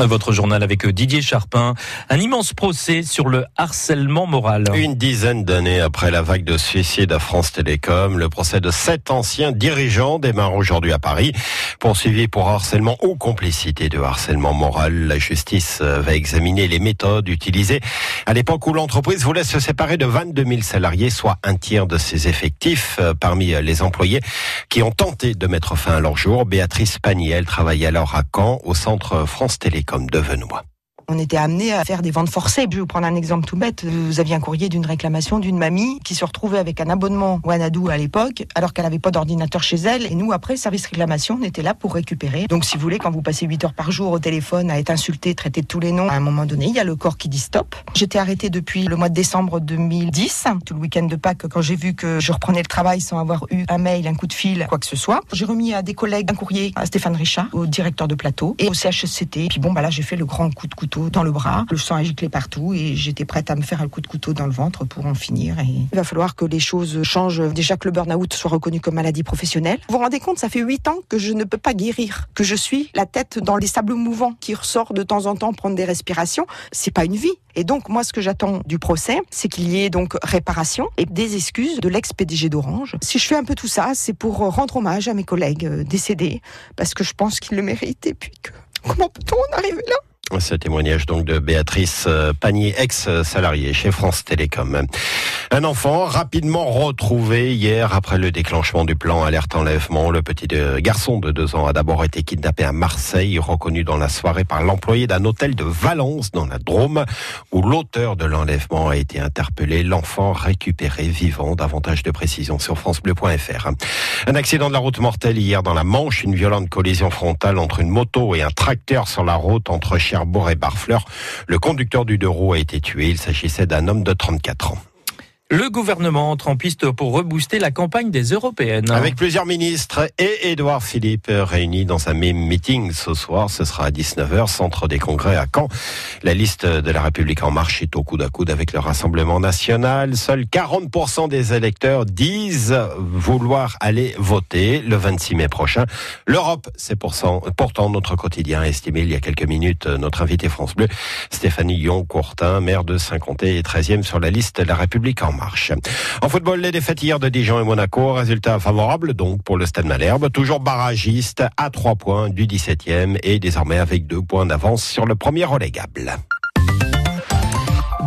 Votre journal avec Didier Charpin. Un immense procès sur le harcèlement moral. Une dizaine d'années après la vague de suicides à France Télécom, le procès de sept anciens dirigeants démarre aujourd'hui à Paris. Poursuivi pour harcèlement ou complicité de harcèlement moral, la justice va examiner les méthodes utilisées à l'époque où l'entreprise voulait se séparer de 22 000 salariés, soit un tiers de ses effectifs. Parmi les employés qui ont tenté de mettre fin à leur jour, Béatrice Paniel travaillait alors à Caen au centre France Télécom comme Devenois. On était amené à faire des ventes forcées. Je vais vous prendre un exemple tout bête. Vous aviez un courrier d'une réclamation d'une mamie qui se retrouvait avec un abonnement Wanadoo à l'époque, alors qu'elle n'avait pas d'ordinateur chez elle. Et nous, après, service réclamation, on était là pour récupérer. Donc, si vous voulez, quand vous passez 8 heures par jour au téléphone à être insulté, traité de tous les noms, à un moment donné, il y a le corps qui dit stop. J'étais arrêtée depuis le mois de décembre 2010, tout le week-end de Pâques, quand j'ai vu que je reprenais le travail sans avoir eu un mail, un coup de fil, quoi que ce soit. J'ai remis à des collègues un courrier à Stéphane Richard, au directeur de plateau, et au CHSCT. Puis bon, bah là, j'ai fait le grand coup de couteau dans le bras. Le sang a giclé partout et j'étais prête à me faire un coup de couteau dans le ventre pour en finir. Et il va falloir que les choses changent. Déjà que le burn-out soit reconnu comme maladie professionnelle. Vous vous rendez compte, ça fait huit ans que je ne peux pas guérir, que je suis la tête dans les sables mouvants qui ressort de temps en temps prendre des respirations. C'est pas une vie. Et donc, moi, ce que j'attends du procès, c'est qu'il y ait donc réparation et des excuses de l'ex-PDG d'Orange. Si je fais un peu tout ça, c'est pour rendre hommage à mes collègues décédés, parce que je pense qu'ils le méritent. Et puis que, comment peut-on en arriver là? Ce témoignage donc de Béatrice euh, Panier, ex-salariée chez France Télécom. Un enfant rapidement retrouvé hier après le déclenchement du plan alerte enlèvement. Le petit euh, garçon de deux ans a d'abord été kidnappé à Marseille, reconnu dans la soirée par l'employé d'un hôtel de Valence dans la Drôme, où l'auteur de l'enlèvement a été interpellé. L'enfant récupéré vivant. Davantage de précisions sur francebleu.fr. Un accident de la route mortelle hier dans la Manche, une violente collision frontale entre une moto et un tracteur sur la route entre Cherbourg Barfleur. Le conducteur du deux roues a été tué. Il s'agissait d'un homme de 34 ans. Le gouvernement entre en piste pour rebooster la campagne des européennes. Avec plusieurs ministres et Édouard Philippe réunis dans un même meeting ce soir. Ce sera à 19h, centre des congrès à Caen. La liste de la République en marche est au coude à coude avec le Rassemblement national. Seuls 40% des électeurs disent vouloir aller voter le 26 mai prochain. L'Europe, c'est pourtant notre quotidien, estimé il y a quelques minutes notre invité France Bleu, Stéphanie Yon-Courtin, maire de Saint-Comté et 13e sur la liste de la République en marche. En football, les défaites hier de Dijon et Monaco, résultat favorable donc pour le Stade Malherbe, toujours barragiste à 3 points du 17e et désormais avec 2 points d'avance sur le premier relégable.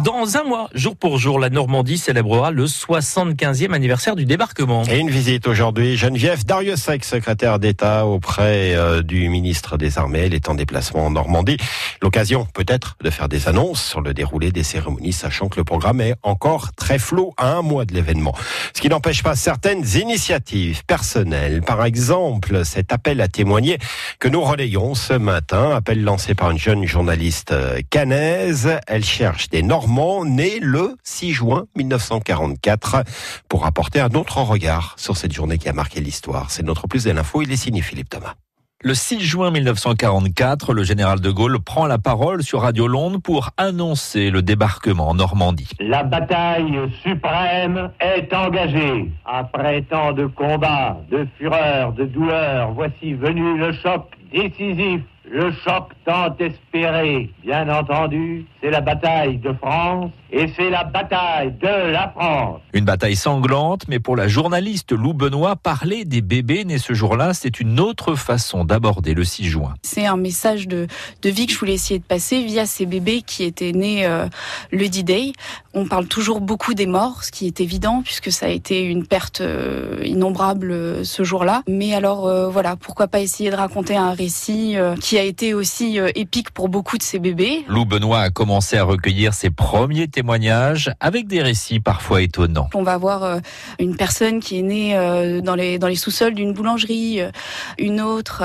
Dans un mois, jour pour jour, la Normandie célébrera le 75e anniversaire du débarquement. Et une visite aujourd'hui, Geneviève Dariussec, secrétaire d'État auprès euh, du ministre des Armées. Elle est en déplacement en Normandie. L'occasion peut-être de faire des annonces sur le déroulé des cérémonies, sachant que le programme est encore très flou à un mois de l'événement. Ce qui n'empêche pas certaines initiatives personnelles. Par exemple, cet appel à témoigner que nous relayons ce matin, appel lancé par une jeune journaliste euh, canaise. Elle cherche des Normands né le 6 juin 1944, pour apporter un autre regard sur cette journée qui a marqué l'histoire. C'est notre plus de l'info, il est signé Philippe Thomas. Le 6 juin 1944, le général de Gaulle prend la parole sur Radio Londres pour annoncer le débarquement en Normandie. La bataille suprême est engagée. Après tant de combats, de fureur, de douleur, voici venu le choc décisif le choc tant espéré, bien entendu, c'est la bataille de France et c'est la bataille de la France. Une bataille sanglante, mais pour la journaliste Lou Benoît, parler des bébés nés ce jour-là, c'est une autre façon d'aborder le 6 juin. C'est un message de, de vie que je voulais essayer de passer via ces bébés qui étaient nés euh, le D-Day. On parle toujours beaucoup des morts, ce qui est évident puisque ça a été une perte euh, innombrable euh, ce jour-là. Mais alors voilà, pourquoi pas essayer de raconter un récit qui a été aussi épique pour beaucoup de ces bébés. Lou Benoît a commencé à recueillir ses premiers témoignages avec des récits parfois étonnants. On va voir euh, une personne qui est née euh, dans les, dans les sous-sols d'une boulangerie, euh, une autre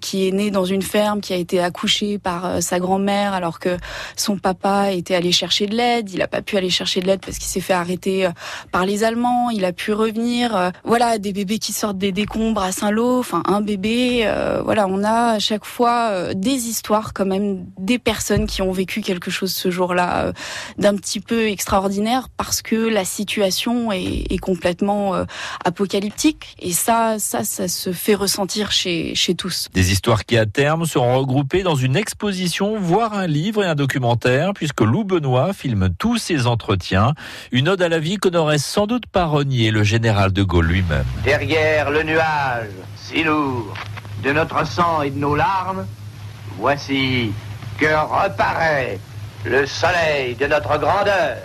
qui est née dans une ferme, qui a été accouchée par sa grand-mère alors que son papa était allé chercher de l'aide. Il n'a pas pu aller chercher de l'aide parce qu'il s'est fait arrêter par les Allemands. Il a pu revenir. Voilà, des bébés qui sortent des décombres à Saint-Lô. Enfin, un bébé. Voilà, on a à chaque fois euh, des histoires quand même des personnes qui ont vécu quelque chose ce jour-là euh, d'un petit peu extraordinaire parce que la situation est, est complètement euh, apocalyptique et ça, ça, ça se fait ressentir chez, chez tous. Des histoires qui à terme seront regroupées dans une exposition, voire un livre et un documentaire, puisque Lou Benoît filme tous ses entretiens. Une ode à la vie que n'aurait sans doute pas renié le général de Gaulle lui-même. Derrière le nuage, si lourd, de notre sang et de nos larmes, voici que reparaît le soleil de notre grandeur.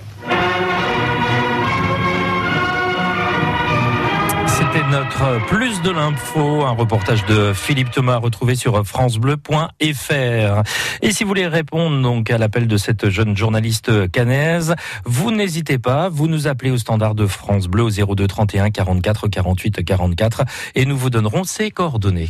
C'était notre Plus de l'info, un reportage de Philippe Thomas retrouvé sur francebleu.fr. Et si vous voulez répondre donc à l'appel de cette jeune journaliste canaise, vous n'hésitez pas, vous nous appelez au standard de France Bleu au 02 31 44 48 44 et nous vous donnerons ses coordonnées.